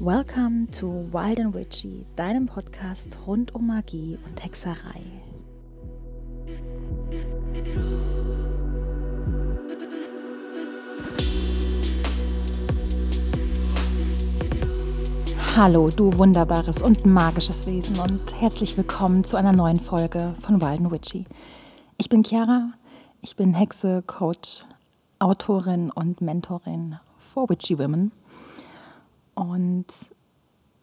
Welcome to Wild and Witchy, deinem Podcast rund um Magie und Hexerei. Hallo, du wunderbares und magisches Wesen und herzlich willkommen zu einer neuen Folge von Wild and Witchy. Ich bin Chiara, ich bin Hexe, Coach, Autorin und Mentorin for Witchy Women und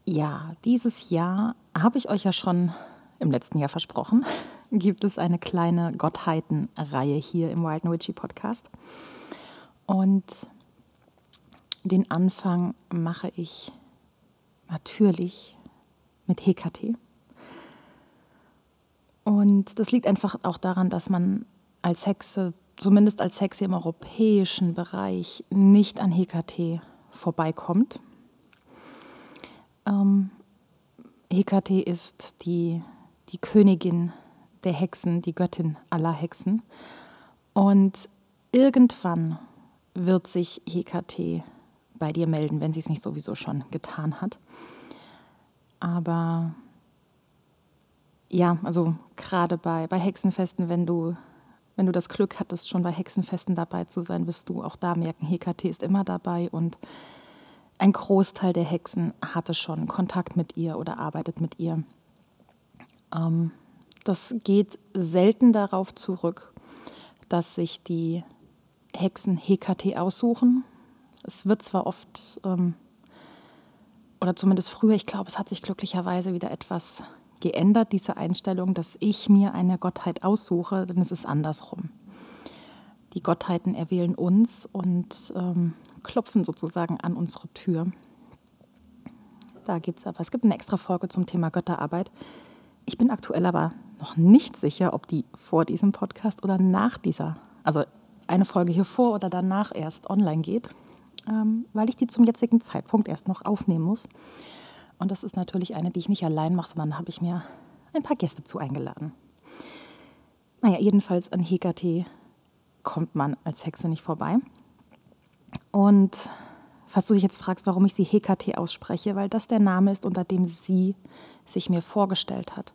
ja, dieses Jahr habe ich euch ja schon im letzten Jahr versprochen, gibt es eine kleine Gottheitenreihe hier im Wild and Witchy Podcast. Und den Anfang mache ich natürlich mit Hekate. Und das liegt einfach auch daran, dass man als Hexe, zumindest als Hexe im europäischen Bereich, nicht an Hekate vorbeikommt. Ähm, Hekate ist die, die Königin der Hexen, die Göttin aller Hexen. Und irgendwann wird sich Hekate bei dir melden, wenn sie es nicht sowieso schon getan hat. Aber ja, also gerade bei, bei Hexenfesten, wenn du, wenn du das Glück hattest, schon bei Hexenfesten dabei zu sein, wirst du auch da merken, Hekate ist immer dabei und ein Großteil der Hexen hatte schon Kontakt mit ihr oder arbeitet mit ihr. Ähm, das geht selten darauf zurück, dass sich die Hexen Hekate aussuchen. Es wird zwar oft, ähm, oder zumindest früher, ich glaube, es hat sich glücklicherweise wieder etwas geändert, diese Einstellung, dass ich mir eine Gottheit aussuche, denn es ist andersrum. Die Gottheiten erwählen uns und ähm, klopfen sozusagen an unsere Tür. Da gibt es aber, es gibt eine extra Folge zum Thema Götterarbeit. Ich bin aktuell aber noch nicht sicher, ob die vor diesem Podcast oder nach dieser, also eine Folge hier vor oder danach erst online geht, ähm, weil ich die zum jetzigen Zeitpunkt erst noch aufnehmen muss. Und das ist natürlich eine, die ich nicht allein mache, sondern habe ich mir ein paar Gäste zu eingeladen. Naja, jedenfalls an Hekate kommt man als Hexe nicht vorbei. Und falls du dich jetzt fragst, warum ich sie Hekate ausspreche, weil das der Name ist, unter dem sie sich mir vorgestellt hat.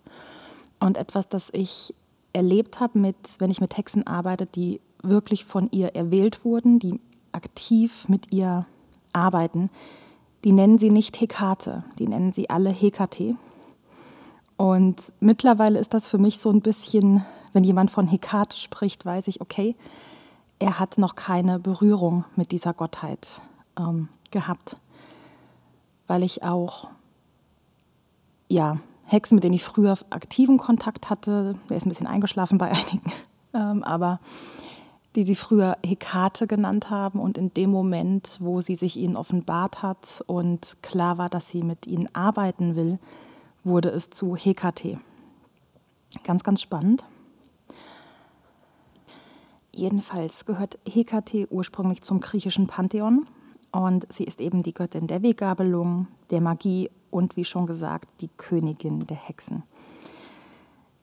Und etwas, das ich erlebt habe, mit, wenn ich mit Hexen arbeite, die wirklich von ihr erwählt wurden, die aktiv mit ihr arbeiten, die nennen sie nicht Hekate, die nennen sie alle Hekate. Und mittlerweile ist das für mich so ein bisschen, wenn jemand von Hekate spricht, weiß ich, okay, er hat noch keine Berührung mit dieser Gottheit ähm, gehabt, weil ich auch, ja, Hexen, mit denen ich früher aktiven Kontakt hatte, der ist ein bisschen eingeschlafen bei einigen, ähm, aber die sie früher Hekate genannt haben und in dem Moment, wo sie sich ihnen offenbart hat und klar war, dass sie mit ihnen arbeiten will, wurde es zu Hekate. Ganz, ganz spannend. Jedenfalls gehört Hekate ursprünglich zum griechischen Pantheon und sie ist eben die Göttin der Weggabelung, der Magie und wie schon gesagt die Königin der Hexen.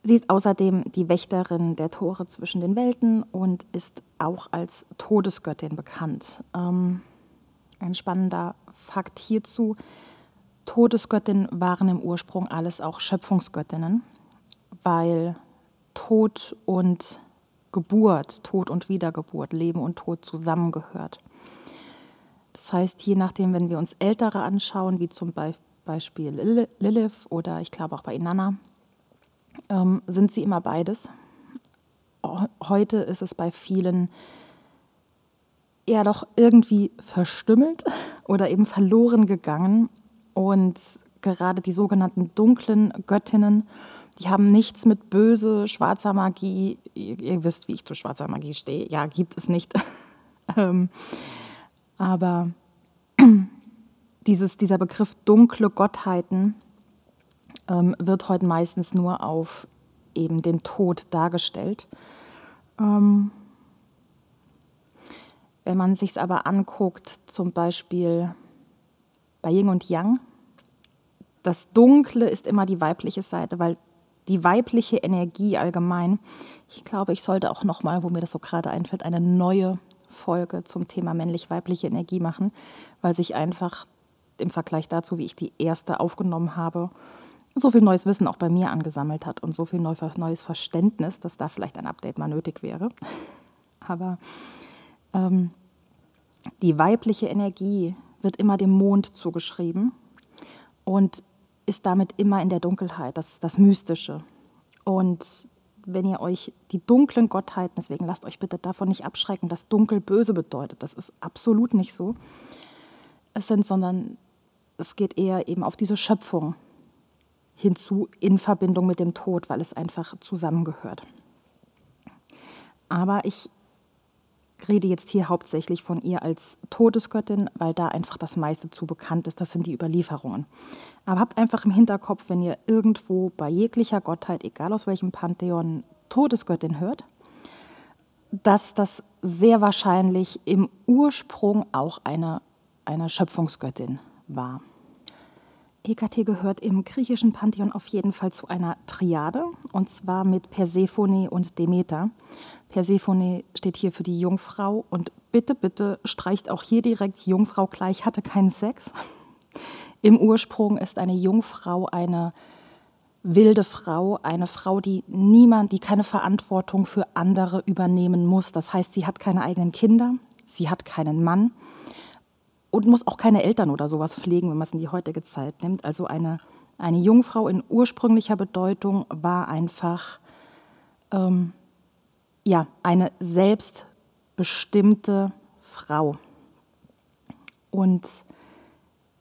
Sie ist außerdem die Wächterin der Tore zwischen den Welten und ist auch als Todesgöttin bekannt. Ähm, ein spannender Fakt hierzu. Todesgöttinnen waren im Ursprung alles auch Schöpfungsgöttinnen, weil Tod und Geburt, Tod und Wiedergeburt, Leben und Tod zusammengehört. Das heißt, je nachdem, wenn wir uns Ältere anschauen, wie zum Beispiel Lilith oder ich glaube auch bei Inanna, ähm, sind sie immer beides. Heute ist es bei vielen eher doch irgendwie verstümmelt oder eben verloren gegangen. Und gerade die sogenannten dunklen Göttinnen die haben nichts mit böse, schwarzer Magie. Ihr, ihr wisst, wie ich zu schwarzer Magie stehe. Ja, gibt es nicht. ähm, aber dieses, dieser Begriff dunkle Gottheiten ähm, wird heute meistens nur auf eben den Tod dargestellt. Ähm, wenn man sich es aber anguckt, zum Beispiel bei Yin und Yang, das Dunkle ist immer die weibliche Seite, weil die weibliche Energie allgemein. Ich glaube, ich sollte auch noch mal, wo mir das so gerade einfällt, eine neue Folge zum Thema männlich-weibliche Energie machen, weil sich einfach im Vergleich dazu, wie ich die erste aufgenommen habe, so viel neues Wissen auch bei mir angesammelt hat und so viel neues Verständnis, dass da vielleicht ein Update mal nötig wäre. Aber ähm, die weibliche Energie wird immer dem Mond zugeschrieben und ist damit immer in der Dunkelheit, das das Mystische. Und wenn ihr euch die dunklen Gottheiten, deswegen lasst euch bitte davon nicht abschrecken, dass dunkel böse bedeutet. Das ist absolut nicht so. Es sind, sondern es geht eher eben auf diese Schöpfung hinzu in Verbindung mit dem Tod, weil es einfach zusammengehört. Aber ich rede jetzt hier hauptsächlich von ihr als Todesgöttin, weil da einfach das meiste zu bekannt ist. Das sind die Überlieferungen. Aber habt einfach im Hinterkopf, wenn ihr irgendwo bei jeglicher Gottheit, egal aus welchem Pantheon, Todesgöttin hört, dass das sehr wahrscheinlich im Ursprung auch eine, eine Schöpfungsgöttin war. Hekate gehört im griechischen Pantheon auf jeden Fall zu einer Triade, und zwar mit Persephone und Demeter. Persephone steht hier für die Jungfrau und bitte, bitte streicht auch hier direkt Jungfrau gleich, hatte keinen Sex. Im Ursprung ist eine Jungfrau eine wilde Frau, eine Frau, die niemand, die keine Verantwortung für andere übernehmen muss. Das heißt, sie hat keine eigenen Kinder, sie hat keinen Mann und muss auch keine Eltern oder sowas pflegen, wenn man es in die heutige Zeit nimmt. Also eine, eine Jungfrau in ursprünglicher Bedeutung war einfach ähm, ja, eine selbstbestimmte Frau. Und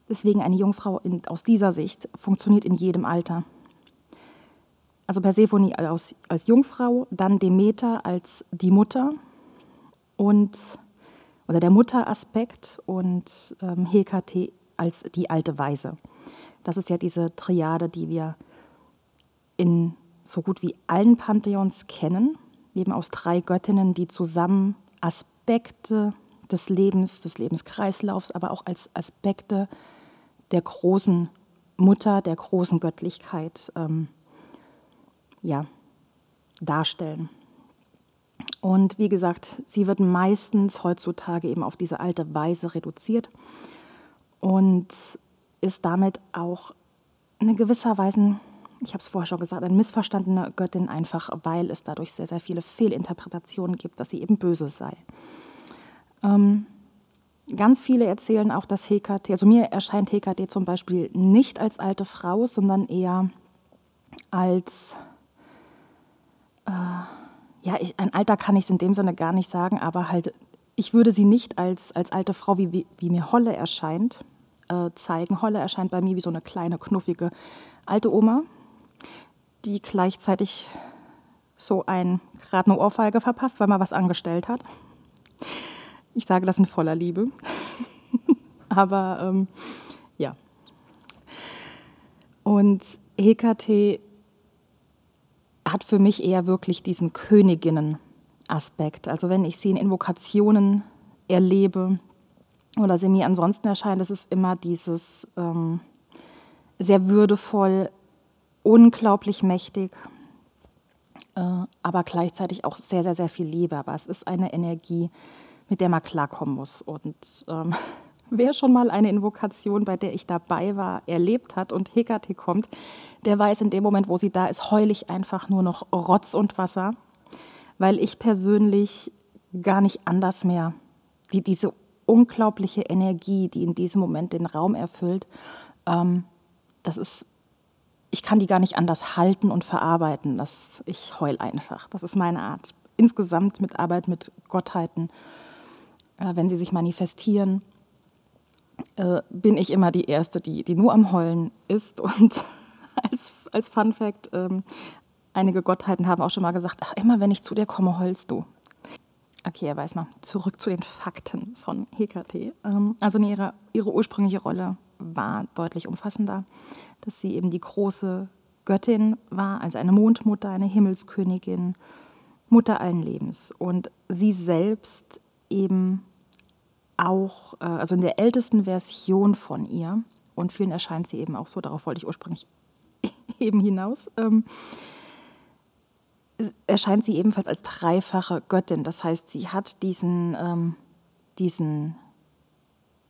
deswegen eine Jungfrau in, aus dieser Sicht funktioniert in jedem Alter. Also Persephone als, als Jungfrau, dann Demeter als die Mutter und oder der Mutteraspekt und ähm, Hekate als die alte Weise. Das ist ja diese Triade, die wir in so gut wie allen Pantheons kennen, eben aus drei Göttinnen, die zusammen Aspekte des Lebens, des Lebenskreislaufs, aber auch als Aspekte der großen Mutter, der großen Göttlichkeit ähm, ja, darstellen. Und wie gesagt, sie wird meistens heutzutage eben auf diese alte Weise reduziert und ist damit auch in gewisser Weise, ich habe es vorher schon gesagt, eine missverstandene Göttin, einfach weil es dadurch sehr, sehr viele Fehlinterpretationen gibt, dass sie eben böse sei. Ähm, ganz viele erzählen auch, dass Hekate, also mir erscheint Hekate zum Beispiel nicht als alte Frau, sondern eher als. Äh, ja, ich, ein Alter kann ich es in dem Sinne gar nicht sagen, aber halt, ich würde sie nicht als, als alte Frau, wie, wie, mir Holle erscheint, äh, zeigen. Holle erscheint bei mir wie so eine kleine, knuffige alte Oma, die gleichzeitig so ein gerade eine Ohrfeige verpasst, weil man was angestellt hat. Ich sage das in voller Liebe. aber ähm, ja. Und Hekate hat für mich eher wirklich diesen Königinnen-Aspekt. Also wenn ich sie in Invokationen erlebe oder sie mir ansonsten erscheint, es ist immer dieses ähm, sehr würdevoll, unglaublich mächtig, äh, aber gleichzeitig auch sehr, sehr, sehr viel Liebe. Aber es ist eine Energie, mit der man klarkommen muss. Und ähm, wer schon mal eine Invokation, bei der ich dabei war, erlebt hat und Hekate kommt, der weiß in dem Moment, wo sie da ist, heul ich einfach nur noch Rotz und Wasser, weil ich persönlich gar nicht anders mehr, die, diese unglaubliche Energie, die in diesem Moment den Raum erfüllt, ähm, das ist, ich kann die gar nicht anders halten und verarbeiten. Das, ich heul einfach. Das ist meine Art. Insgesamt mit Arbeit mit Gottheiten, äh, wenn sie sich manifestieren, äh, bin ich immer die Erste, die, die nur am Heulen ist. Und als, als Fun Fact, ähm, einige Gottheiten haben auch schon mal gesagt, ach, immer wenn ich zu dir komme, heulst du. Okay, er weiß mal. Zurück zu den Fakten von Hekate. Ähm, also ihre, ihre ursprüngliche Rolle war deutlich umfassender, dass sie eben die große Göttin war, also eine Mondmutter, eine Himmelskönigin, Mutter allen Lebens. Und sie selbst eben auch, äh, also in der ältesten Version von ihr, und vielen erscheint sie eben auch so, darauf wollte ich ursprünglich eben hinaus, ähm, erscheint sie ebenfalls als dreifache Göttin. Das heißt, sie hat diesen, ähm, diesen,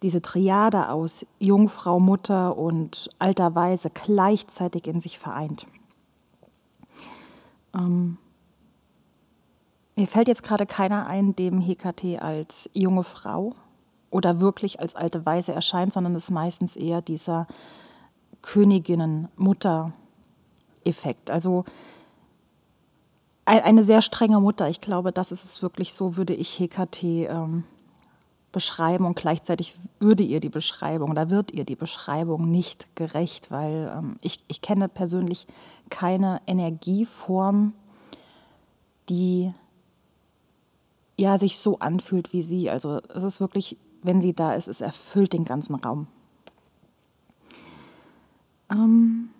diese Triade aus Jungfrau, Mutter und alter Weise gleichzeitig in sich vereint. Ähm, mir fällt jetzt gerade keiner ein, dem Hekate als junge Frau oder wirklich als alte Weise erscheint, sondern es ist meistens eher dieser Königinnen-Mutter-Effekt. Also eine sehr strenge Mutter. Ich glaube, das ist es wirklich so, würde ich Hekate ähm, beschreiben und gleichzeitig würde ihr die Beschreibung oder wird ihr die Beschreibung nicht gerecht, weil ähm, ich, ich kenne persönlich keine Energieform, die ja sich so anfühlt wie sie. Also es ist wirklich, wenn sie da ist, es erfüllt den ganzen Raum. Ähm,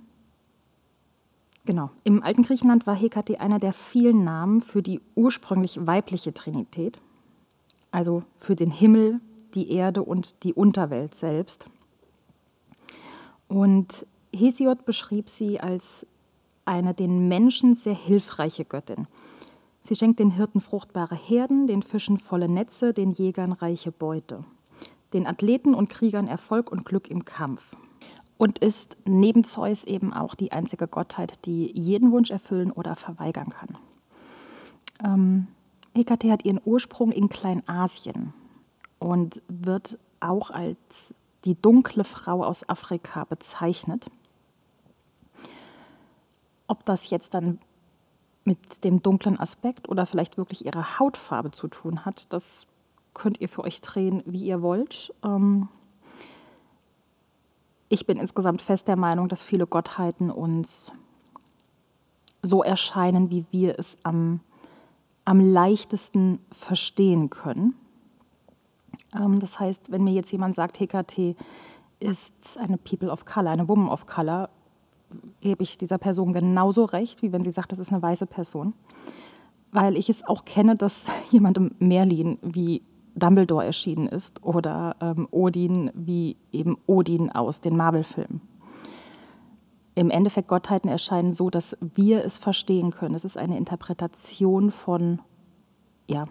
genau. Im alten Griechenland war Hekate einer der vielen Namen für die ursprünglich weibliche Trinität, also für den Himmel, die Erde und die Unterwelt selbst. Und Hesiod beschrieb sie als eine den Menschen sehr hilfreiche Göttin. Sie schenkt den Hirten fruchtbare Herden, den Fischen volle Netze, den Jägern reiche Beute, den Athleten und Kriegern Erfolg und Glück im Kampf. Und ist neben Zeus eben auch die einzige Gottheit, die jeden Wunsch erfüllen oder verweigern kann. Ähm, Hekate hat ihren Ursprung in Kleinasien und wird auch als die dunkle Frau aus Afrika bezeichnet. Ob das jetzt dann mit dem dunklen Aspekt oder vielleicht wirklich ihrer Hautfarbe zu tun hat. Das könnt ihr für euch drehen, wie ihr wollt. Ähm ich bin insgesamt fest der Meinung, dass viele Gottheiten uns so erscheinen, wie wir es am, am leichtesten verstehen können. Ähm das heißt, wenn mir jetzt jemand sagt, Hekate ist eine People of Color, eine Woman of Color, gebe ich dieser Person genauso recht, wie wenn sie sagt, das ist eine weiße Person. Weil ich es auch kenne, dass jemand im Merlin wie Dumbledore erschienen ist oder ähm, Odin wie eben Odin aus den Marvel-Filmen. Im Endeffekt Gottheiten erscheinen so, dass wir es verstehen können. Es ist eine Interpretation von ja,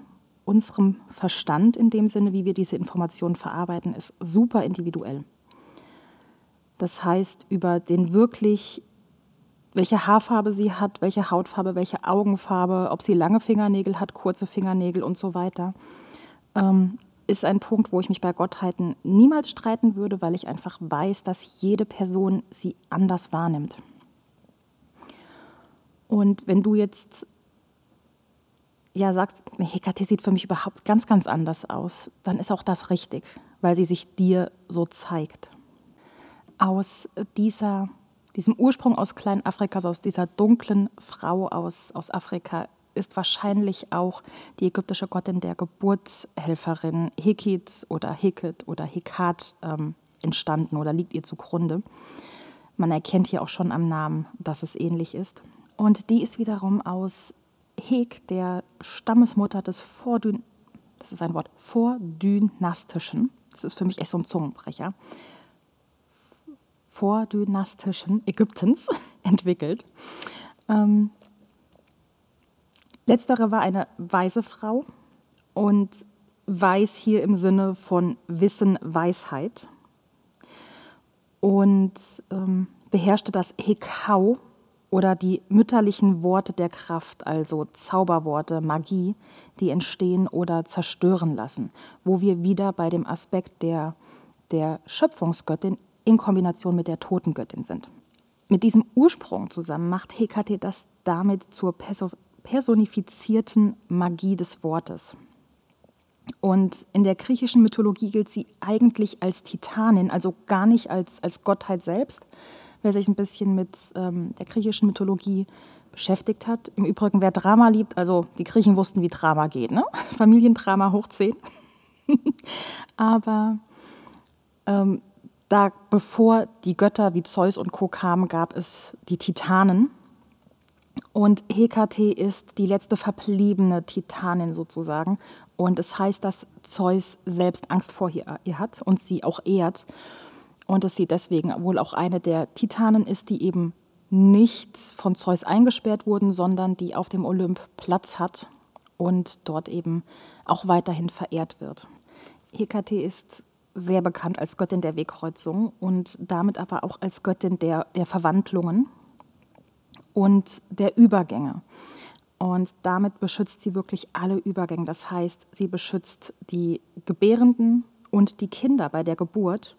unserem Verstand in dem Sinne, wie wir diese Informationen verarbeiten, ist super individuell. Das heißt, über den wirklich, welche Haarfarbe sie hat, welche Hautfarbe, welche Augenfarbe, ob sie lange Fingernägel hat, kurze Fingernägel und so weiter, ähm, ist ein Punkt, wo ich mich bei Gottheiten niemals streiten würde, weil ich einfach weiß, dass jede Person sie anders wahrnimmt. Und wenn du jetzt ja sagst, Hekate sieht für mich überhaupt ganz, ganz anders aus, dann ist auch das richtig, weil sie sich dir so zeigt aus dieser, diesem Ursprung aus Kleinafrikas, aus dieser dunklen Frau aus, aus Afrika, ist wahrscheinlich auch die ägyptische Gottin der Geburtshelferin Hekit oder Heket oder Hekat ähm, entstanden oder liegt ihr zugrunde. Man erkennt hier auch schon am Namen, dass es ähnlich ist. Und die ist wiederum aus Hek, der Stammesmutter des Vordyn das ist ein Wort, Vordynastischen. Das ist für mich echt so ein Zungenbrecher vordynastischen Ägyptens entwickelt. Ähm, letztere war eine weise Frau und weiß hier im Sinne von Wissen, Weisheit und ähm, beherrschte das Hekau oder die mütterlichen Worte der Kraft, also Zauberworte, Magie, die entstehen oder zerstören lassen, wo wir wieder bei dem Aspekt der, der Schöpfungsgöttin in Kombination mit der Totengöttin sind. Mit diesem Ursprung zusammen macht Hekate das damit zur personifizierten Magie des Wortes. Und in der griechischen Mythologie gilt sie eigentlich als Titanin, also gar nicht als, als Gottheit selbst. Wer sich ein bisschen mit ähm, der griechischen Mythologie beschäftigt hat. Im Übrigen, wer Drama liebt, also die Griechen wussten, wie Drama geht, ne? Familiendrama hoch 10. Aber ähm, da, bevor die Götter wie Zeus und Co. kamen, gab es die Titanen. Und Hekate ist die letzte verbliebene Titanin sozusagen. Und es heißt, dass Zeus selbst Angst vor ihr, hat und sie auch ehrt. Und dass sie deswegen wohl auch eine der Titanen ist, die eben nicht von Zeus eingesperrt wurden, sondern die auf dem Olymp Platz hat und dort eben auch weiterhin verehrt wird. Hekate ist sehr bekannt als Göttin der Wegkreuzung und damit aber auch als Göttin der, der Verwandlungen und der Übergänge. Und damit beschützt sie wirklich alle Übergänge. Das heißt, sie beschützt die Gebärenden und die Kinder bei der Geburt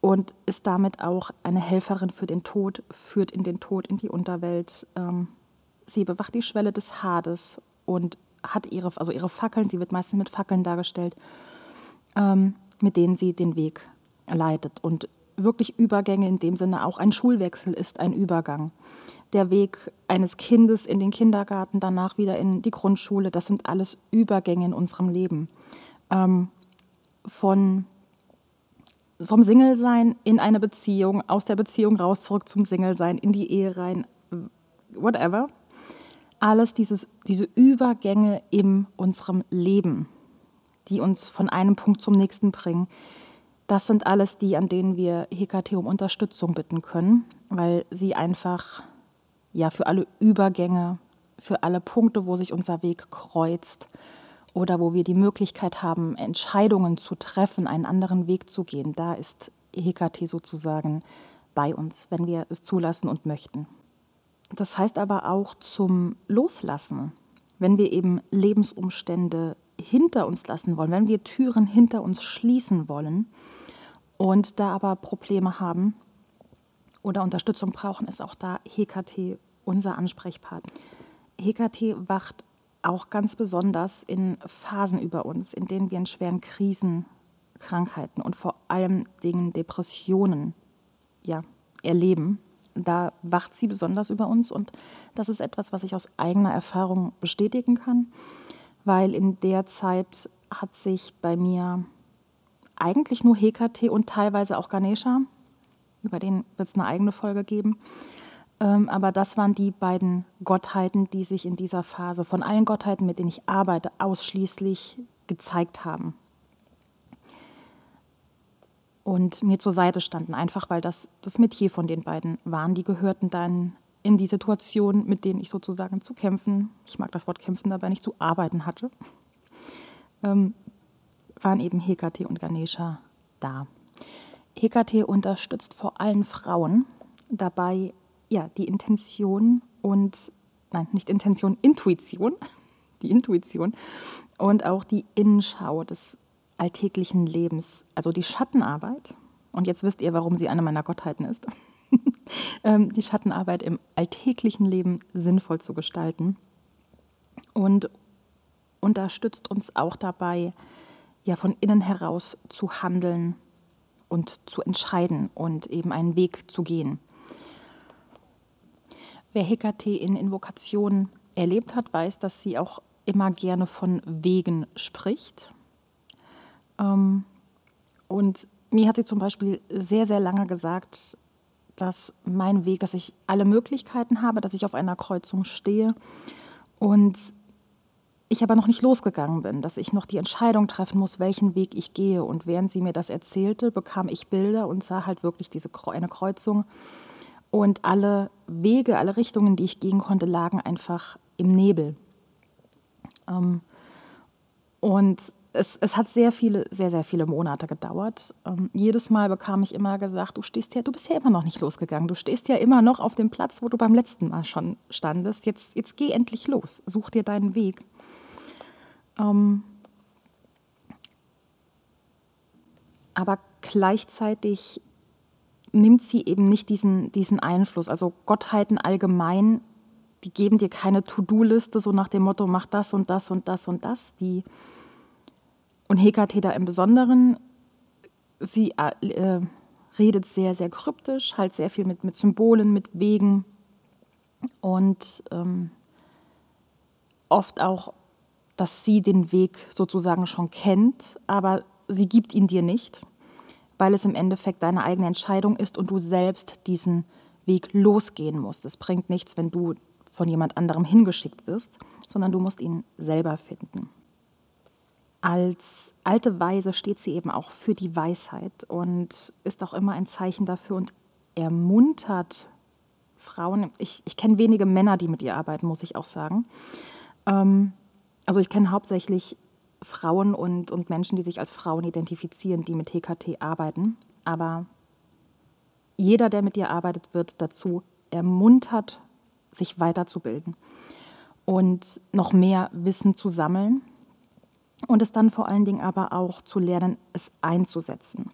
und ist damit auch eine Helferin für den Tod, führt in den Tod, in die Unterwelt. Ähm, sie bewacht die Schwelle des Hades und hat ihre, also ihre Fackeln, sie wird meistens mit Fackeln dargestellt, ähm, mit denen sie den Weg leitet. Und wirklich Übergänge in dem Sinne auch ein Schulwechsel ist ein Übergang. Der Weg eines Kindes in den Kindergarten, danach wieder in die Grundschule, das sind alles Übergänge in unserem Leben. Ähm, von, vom Single-Sein in eine Beziehung, aus der Beziehung raus zurück zum Single-Sein, in die Ehe rein, whatever. Alles dieses, diese Übergänge in unserem Leben, die uns von einem Punkt zum nächsten bringen, das sind alles die, an denen wir Hekate um Unterstützung bitten können, weil sie einfach ja für alle Übergänge, für alle Punkte, wo sich unser Weg kreuzt oder wo wir die Möglichkeit haben, Entscheidungen zu treffen, einen anderen Weg zu gehen, da ist Hekate sozusagen bei uns, wenn wir es zulassen und möchten. Das heißt aber auch zum Loslassen, wenn wir eben Lebensumstände hinter uns lassen wollen, wenn wir Türen hinter uns schließen wollen, und da aber Probleme haben oder Unterstützung brauchen, ist auch da Hekate unser Ansprechpartner. Hekate wacht auch ganz besonders in Phasen über uns, in denen wir in schweren Krisen, Krankheiten und vor allem Dingen Depressionen ja, erleben. Da wacht sie besonders über uns und das ist etwas, was ich aus eigener Erfahrung bestätigen kann, weil in der Zeit hat sich bei mir eigentlich nur Hekate und teilweise auch Ganesha. Über den wird es eine eigene Folge geben. Ähm, aber das waren die beiden Gottheiten, die sich in dieser Phase von allen Gottheiten, mit denen ich arbeite, ausschließlich gezeigt haben. Und mir zur Seite standen, einfach weil das das Metier von den beiden waren. Die gehörten dann in die Situation, mit denen ich sozusagen zu kämpfen, ich mag das Wort kämpfen dabei nicht, zu arbeiten hatte. Ähm, waren eben Hekate und Ganesha da. Hekate unterstützt vor allem Frauen dabei, ja, die Intention und, nein, nicht Intention, Intuition, die Intuition und auch die Innenschau des alltäglichen Lebens, also die Schattenarbeit. Und jetzt wisst ihr, warum sie eine meiner Gottheiten ist. Ähm, die Schattenarbeit im alltäglichen Leben sinnvoll zu gestalten und unterstützt uns auch dabei, ja von innen heraus zu handeln und zu entscheiden und eben einen Weg zu gehen. Wer Hekate in Invokation erlebt hat, weiß, dass sie auch immer gerne von Wegen spricht. Ähm, und mir hat sie zum Beispiel sehr, sehr lange gesagt, dass mein Weg, dass ich alle Möglichkeiten habe, dass ich auf einer Kreuzung stehe und ich aber noch nicht losgegangen bin, dass ich noch die Entscheidung treffen muss, welchen Weg ich gehe. Und während sie mir das erzählte, bekam ich Bilder und sah halt wirklich diese eine Kreuzung. Und alle Wege, alle Richtungen, die ich gehen konnte, lagen einfach im Nebel. Ähm, und es, es, hat sehr viele, sehr, sehr viele Monate gedauert. Ähm, jedes Mal bekam ich immer gesagt, du stehst ja, du bist ja immer noch nicht losgegangen. Du stehst ja immer noch auf dem Platz, wo du beim letzten Mal schon standest. Jetzt, jetzt geh endlich los, such dir deinen Weg. Ähm, aber gleichzeitig nimmt sie eben nicht diesen, diesen Einfluss. Also Gottheiten allgemein, die geben dir keine To-Do-Liste, so nach dem Motto, mach das und das und das und das. Die, und Hekate da im Besonderen, sie äh, redet sehr, sehr kryptisch, halt sehr viel mit, mit Symbolen, mit Wegen und ähm, oft auch dass sie den Weg sozusagen schon kennt, aber sie gibt ihn dir nicht, weil es im Endeffekt deine eigene Entscheidung ist und du selbst diesen Weg losgehen musst. Es bringt nichts, wenn du von jemand anderem hingeschickt wirst, sondern du musst ihn selber finden. Als alte Weise steht sie eben auch für die Weisheit und ist auch immer ein Zeichen dafür und ermuntert Frauen. Ich, ich kenne wenige Männer, die mit ihr arbeiten, muss ich auch sagen. Ähm, also ich kenne hauptsächlich Frauen und, und Menschen, die sich als Frauen identifizieren, die mit HKT arbeiten. Aber jeder, der mit dir arbeitet, wird dazu ermuntert, sich weiterzubilden und noch mehr Wissen zu sammeln und es dann vor allen Dingen aber auch zu lernen, es einzusetzen.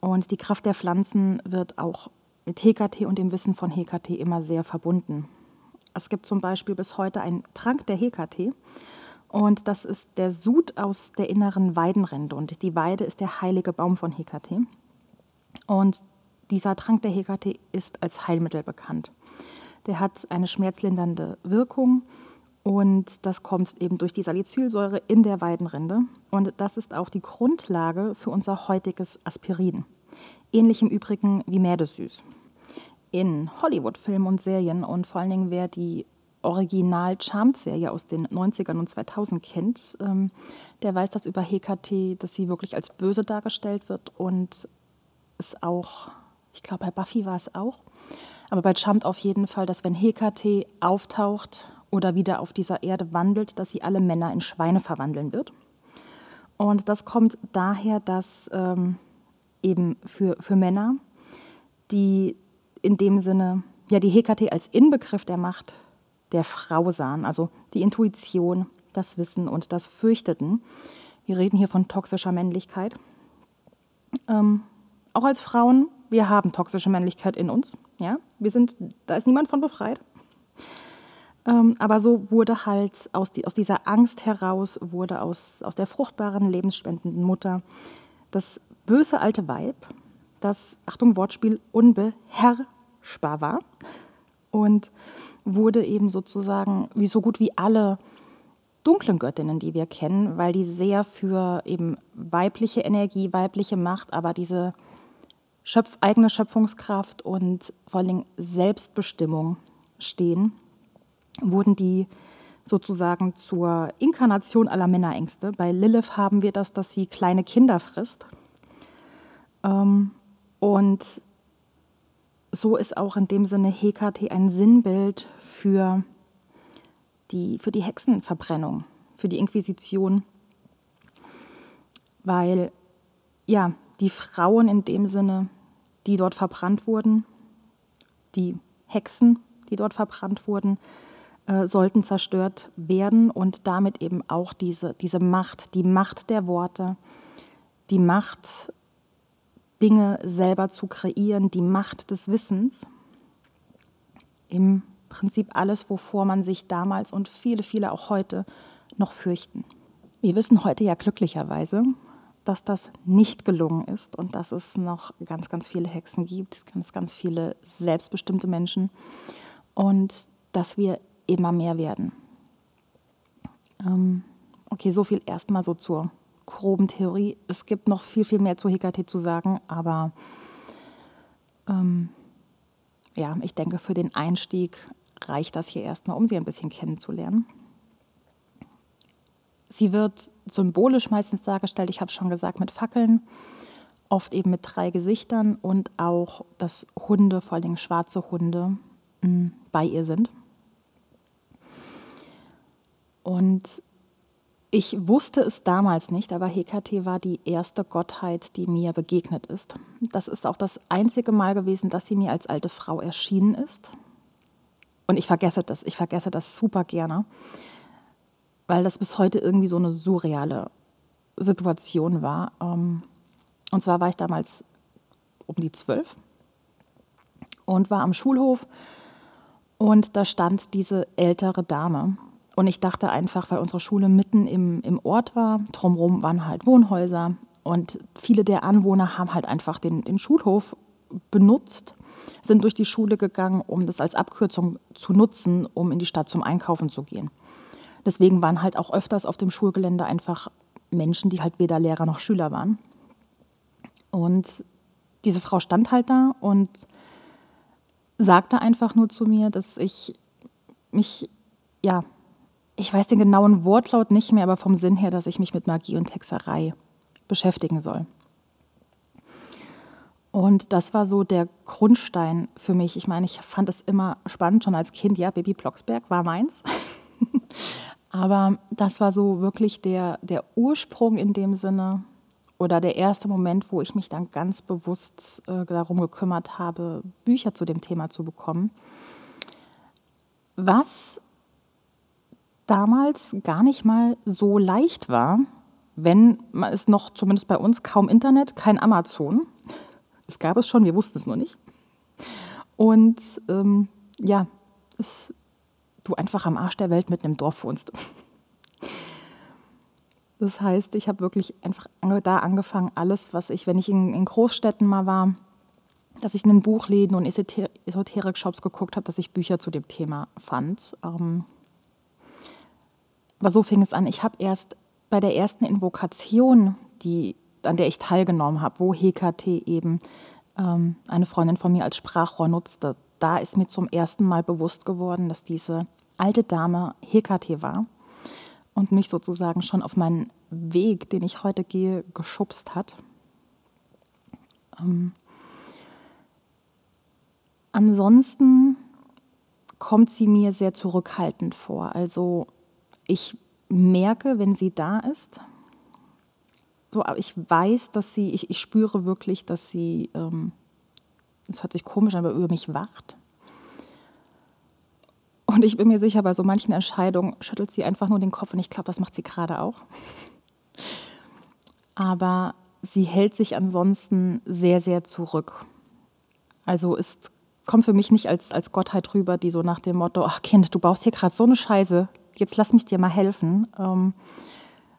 Und die Kraft der Pflanzen wird auch mit HKT und dem Wissen von HKT immer sehr verbunden. Es gibt zum Beispiel bis heute einen Trank der HKT und das ist der Sud aus der inneren Weidenrinde und die Weide ist der heilige Baum von HKT. Und dieser Trank der HKT ist als Heilmittel bekannt. Der hat eine schmerzlindernde Wirkung und das kommt eben durch die Salicylsäure in der Weidenrinde. Und das ist auch die Grundlage für unser heutiges Aspirin. Ähnlich im Übrigen wie Mädesüß. In Hollywood-Filmen und Serien und vor allen Dingen wer die Original-Charmed-Serie aus den 90ern und 2000 kennt, ähm, der weiß, dass über Hekate, dass sie wirklich als böse dargestellt wird und es auch, ich glaube bei Buffy war es auch, aber bei Charmed auf jeden Fall, dass wenn Hekate auftaucht oder wieder auf dieser Erde wandelt, dass sie alle Männer in Schweine verwandeln wird. Und das kommt daher, dass ähm, eben für, für Männer, die in dem Sinne ja die Hekate als Inbegriff der Macht der Frau sahen, also die Intuition, das Wissen und das Fürchteten. Wir reden hier von toxischer Männlichkeit. Ähm, auch als Frauen, wir haben toxische Männlichkeit in uns. Ja? Wir sind, da ist niemand von befreit. Ähm, aber so wurde halt aus, die, aus dieser Angst heraus, wurde aus, aus der fruchtbaren, lebensspendenden Mutter das böse alte Weib, das, Achtung, Wortspiel, unbeherrschbar war und wurde eben sozusagen wie so gut wie alle dunklen Göttinnen, die wir kennen, weil die sehr für eben weibliche Energie, weibliche Macht, aber diese Schöpf eigene Schöpfungskraft und vor allen Dingen Selbstbestimmung stehen wurden die sozusagen zur Inkarnation aller Männerängste. Bei Lilith haben wir das, dass sie kleine Kinder frisst. Ähm, und so ist auch in dem Sinne Hekate ein Sinnbild für die, für die Hexenverbrennung, für die Inquisition. Weil ja, die Frauen in dem Sinne, die dort verbrannt wurden, die Hexen, die dort verbrannt wurden, äh, sollten zerstört werden und damit eben auch diese, diese Macht, die Macht der Worte, die Macht, Dinge selber zu kreieren, die Macht des Wissens. Im Prinzip alles, wovor man sich damals und viele, viele auch heute noch fürchten. Wir wissen heute ja glücklicherweise, dass das nicht gelungen ist und dass es noch ganz, ganz viele Hexen gibt, ganz, ganz viele selbstbestimmte Menschen und dass wir immer mehr werden. Ähm, okay, so viel erstmal so zur groben Theorie. Es gibt noch viel, viel mehr zu Hekate zu sagen, aber ähm, ja, ich denke, für den Einstieg reicht das hier erstmal, um sie ein bisschen kennenzulernen. Sie wird symbolisch meistens dargestellt, ich habe es schon gesagt, mit Fackeln, oft eben mit drei Gesichtern und auch, dass Hunde, vor allem schwarze Hunde, mm, bei ihr sind. Und ich wusste es damals nicht, aber Hekate war die erste Gottheit, die mir begegnet ist. Das ist auch das einzige Mal gewesen, dass sie mir als alte Frau erschienen ist. Und ich vergesse das, ich vergesse das super gerne, weil das bis heute irgendwie so eine surreale Situation war. Ähm, und zwar war ich damals um die zwölf und war am Schulhof und da stand diese ältere Dame und ich dachte einfach, weil unsere Schule mitten im, im Ort war, drumherum waren halt Wohnhäuser und viele der Anwohner haben halt einfach den, den Schulhof benutzt, sind durch die Schule gegangen, um das als Abkürzung zu nutzen, um in die Stadt zum Einkaufen zu gehen. Deswegen waren halt auch öfters auf dem Schulgelände einfach Menschen, die halt weder Lehrer noch Schüler waren. Und diese Frau stand halt da und sagte einfach nur zu mir, dass ich mich ja ich weiß den genauen Wortlaut nicht mehr, aber vom Sinn her, dass ich mich mit Magie und Hexerei beschäftigen soll. Und das war so der Grundstein für mich. Ich meine, ich fand es immer spannend, schon als Kind. Ja, Baby Blocksberg war meins. Aber das war so wirklich der, der Ursprung in dem Sinne oder der erste Moment, wo ich mich dann ganz bewusst äh, darum gekümmert habe, Bücher zu dem Thema zu bekommen. Was damals gar nicht mal so leicht war, wenn man es noch, zumindest bei uns, kaum Internet, kein Amazon. Es gab es schon, wir wussten es nur nicht. Und ähm, ja, es, du einfach am Arsch der Welt mit einem Dorf wohnst. Das heißt, ich habe wirklich einfach da angefangen, alles, was ich, wenn ich in, in Großstädten mal war, dass ich in den Buchläden und Esoterik-Shops geguckt habe, dass ich Bücher zu dem Thema fand. Ähm, aber so fing es an. Ich habe erst bei der ersten Invokation, die, an der ich teilgenommen habe, wo Hekate eben ähm, eine Freundin von mir als Sprachrohr nutzte, da ist mir zum ersten Mal bewusst geworden, dass diese alte Dame Hekate war und mich sozusagen schon auf meinen Weg, den ich heute gehe, geschubst hat. Ähm, ansonsten kommt sie mir sehr zurückhaltend vor. Also ich merke, wenn sie da ist, so, aber ich weiß, dass sie, ich, ich spüre wirklich, dass sie, ähm, es ähm, hört sich komisch an, aber über mich wacht. Und ich bin mir sicher, bei so manchen Entscheidungen schüttelt sie einfach nur den Kopf und ich glaube, das macht sie gerade auch. Aber sie hält sich ansonsten sehr, sehr zurück. Also ist, kommt für mich nicht als, als Gottheit rüber, die so nach dem Motto, ach Kind, du baust hier gerade so eine Scheiße, jetzt lass mich dir mal helfen, ähm,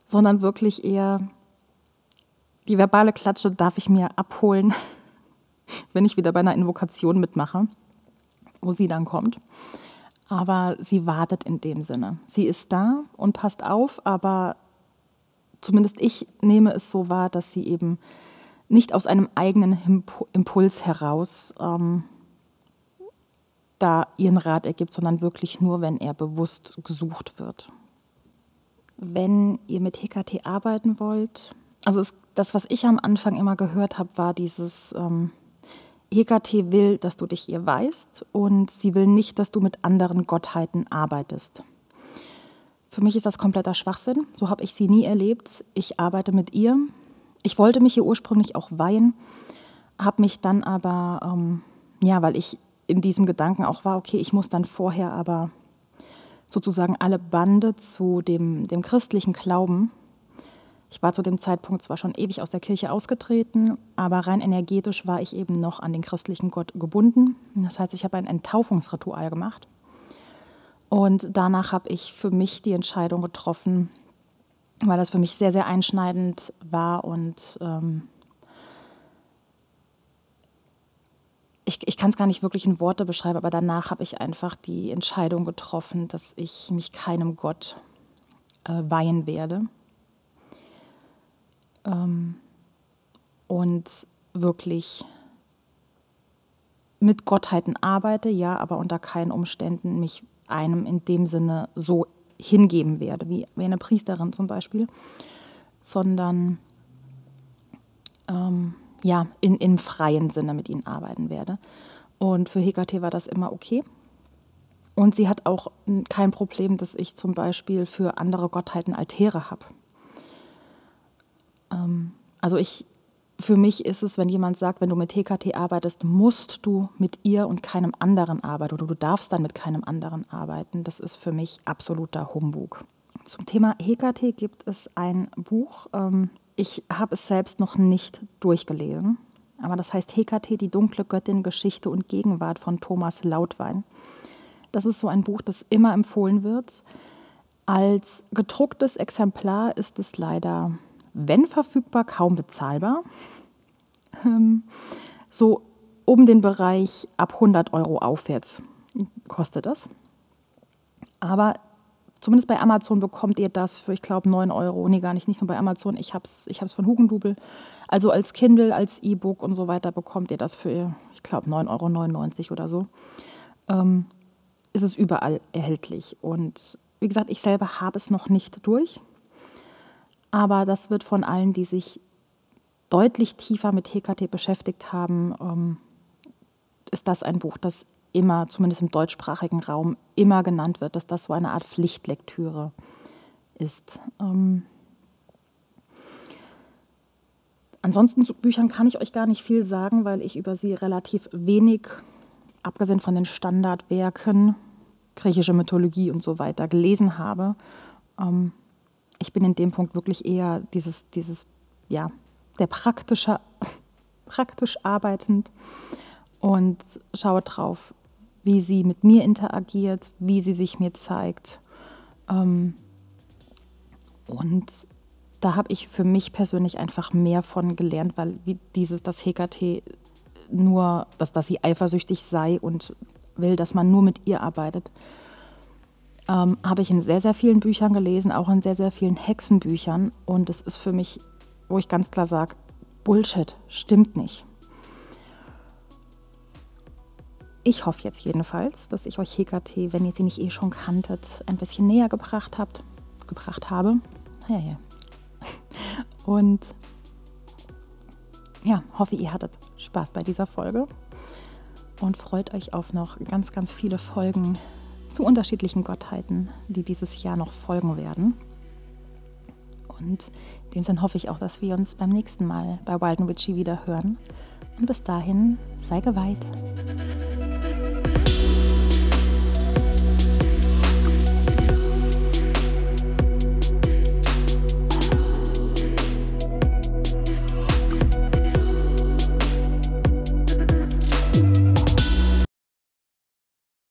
sondern wirklich eher die verbale Klatsche darf ich mir abholen, wenn ich wieder bei einer Invokation mitmache, wo sie dann kommt aber sie wartet in dem Sinne. Sie ist da und passt auf, aber zumindest ich nehme es so wahr, dass sie eben nicht aus einem eigenen Impuls heraus ähm, da ihren Rat ergibt, sondern wirklich nur, wenn er bewusst gesucht wird. Wenn ihr mit HKT arbeiten wollt, also es, das, was ich am Anfang immer gehört habe, war dieses, ähm, Hekate will, dass du dich ihr weißt und sie will nicht, dass du mit anderen Gottheiten arbeitest. Für mich ist das kompletter Schwachsinn. So habe ich sie nie erlebt. Ich arbeite mit ihr. Ich wollte mich ihr ursprünglich auch weihen, habe mich dann aber, ähm, ja, weil ich in diesem Gedanken auch war, okay, ich muss dann vorher aber sozusagen alle Bande zu dem, dem christlichen Glauben ich war zu dem Zeitpunkt zwar schon ewig aus der Kirche ausgetreten, aber rein energetisch war ich eben noch an den christlichen Gott gebunden. Das heißt, ich habe ein Enttaufungsritual gemacht. Und danach habe ich für mich die Entscheidung getroffen, weil das für mich sehr, sehr einschneidend war und ähm, ich, ich kann es gar nicht wirklich in Worte beschreiben, aber danach habe ich einfach die Entscheidung getroffen, dass ich mich keinem Gott äh, weihen werde. Ähm, und wirklich mit Gottheiten arbeite, ja, aber unter keinen Umständen mich einem in dem Sinne so hingeben werde, wie, wie eine Priesterin zum Beispiel, sondern ähm, ja, in, im freien Sinne mit ihnen arbeiten werde. Und für Hekate war das immer okay. Und sie hat auch kein Problem, dass ich zum Beispiel für andere Gottheiten Altäre habe. Ähm, also ich, für mich ist es, wenn jemand sagt, wenn du mit HKT arbeitest, musst du mit ihr und keinem anderen arbeiten oder du darfst dann mit keinem anderen arbeiten. Das ist für mich absoluter Humbug. Zum Thema HKT gibt es ein Buch. Ähm, ich habe es selbst noch nicht durchgelesen, aber das heißt HKT, die dunkle Göttin, Geschichte und Gegenwart von Thomas Lautwein. Das ist so ein Buch, das immer empfohlen wird. Als gedrucktes Exemplar ist es leider wenn verfügbar, kaum bezahlbar. Ähm, so um den Bereich ab 100 Euro aufwärts kostet das. Aber zumindest bei Amazon bekommt ihr das für, ich glaube, 9 Euro. Nee, gar nicht, nicht nur bei Amazon. Ich habe es ich hab's von Hugendubel. Also als Kindle, als E-Book und so weiter bekommt ihr das für, ich glaube, 9,99 Euro oder so. Ähm, ist es überall erhältlich. Und wie gesagt, ich selber habe es noch nicht durch. Aber das wird von allen, die sich deutlich tiefer mit HKT beschäftigt haben, ähm, ist das ein Buch, das immer, zumindest im deutschsprachigen Raum, immer genannt wird, dass das so eine Art Pflichtlektüre ist. Ähm ansonsten zu Büchern kann ich euch gar nicht viel sagen, weil ich über sie relativ wenig, abgesehen von den Standardwerken, griechische Mythologie und so weiter, gelesen habe. Ähm ich bin in dem Punkt wirklich eher dieses, dieses ja, der praktische, praktisch arbeitend und schaue drauf, wie sie mit mir interagiert, wie sie sich mir zeigt. Ähm, und da habe ich für mich persönlich einfach mehr von gelernt, weil dieses, das HKT nur, dass, dass sie eifersüchtig sei und will, dass man nur mit ihr arbeitet, ähm, habe ich in sehr, sehr vielen Büchern gelesen, auch in sehr, sehr vielen Hexenbüchern. Und es ist für mich, wo ich ganz klar sage, Bullshit, stimmt nicht. Ich hoffe jetzt jedenfalls, dass ich euch Hekate, wenn ihr sie nicht eh schon kanntet, ein bisschen näher gebracht habt, gebracht habe. Ja, ja. Und ja, hoffe, ihr hattet Spaß bei dieser Folge und freut euch auf noch ganz, ganz viele Folgen zu unterschiedlichen Gottheiten, die dieses Jahr noch folgen werden. Und in dem Sinn hoffe ich auch, dass wir uns beim nächsten Mal bei Wild and Witchy wieder hören. Und bis dahin, sei geweiht.